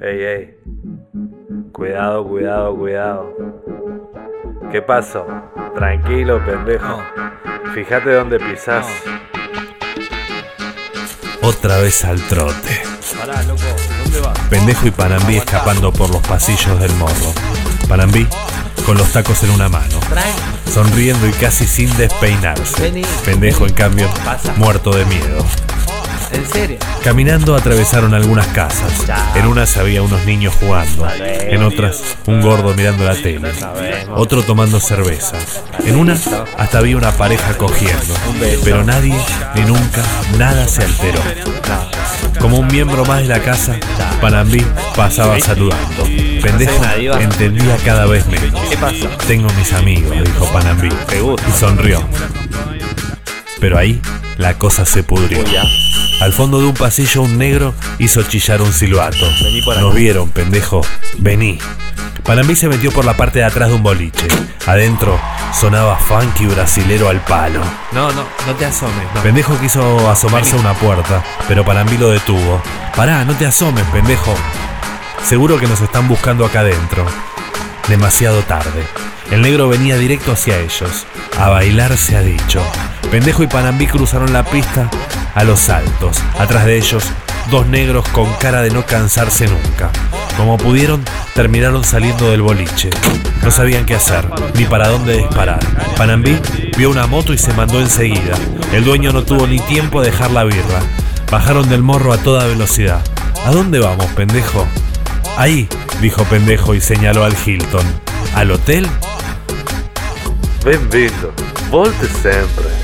Ey, ey. Cuidado, cuidado, cuidado. ¿Qué pasó? Tranquilo, pendejo. Fíjate dónde pisás. Otra vez al trote. Pará, loco. ¿Dónde vas? Pendejo y Panambí escapando por los pasillos del morro. Panambí con los tacos en una mano, sonriendo y casi sin despeinarse. Pendejo, en cambio, muerto de miedo. ¿En serio? Caminando atravesaron algunas casas. En unas había unos niños jugando. En otras, un gordo mirando la tele. Otro tomando cerveza. En una, hasta había una pareja cogiendo. Pero nadie, ni nunca, nada se alteró. Como un miembro más de la casa, Panambí pasaba saludando. Pendejo entendía cada vez menos. Tengo mis amigos, dijo Panambí. Y sonrió. Pero ahí la cosa se pudrió. Ya. Al fondo de un pasillo un negro hizo chillar un silbato. Nos vieron, pendejo. Vení. Panambí se metió por la parte de atrás de un boliche. Adentro sonaba funky brasilero al palo. No, no, no te asomes. No. Pendejo quiso asomarse a una puerta, pero Panambí lo detuvo. Pará, no te asomes, pendejo. Seguro que nos están buscando acá adentro. Demasiado tarde. El negro venía directo hacia ellos. A bailar se ha dicho. Pendejo y Panambí cruzaron la pista a los saltos. Atrás de ellos, dos negros con cara de no cansarse nunca. Como pudieron, terminaron saliendo del boliche. No sabían qué hacer, ni para dónde disparar. Panambí vio una moto y se mandó enseguida. El dueño no tuvo ni tiempo de dejar la birra. Bajaron del morro a toda velocidad. ¿A dónde vamos, pendejo? Ahí, dijo pendejo y señaló al Hilton. ¿Al hotel? Bem-vindo. Volte sempre.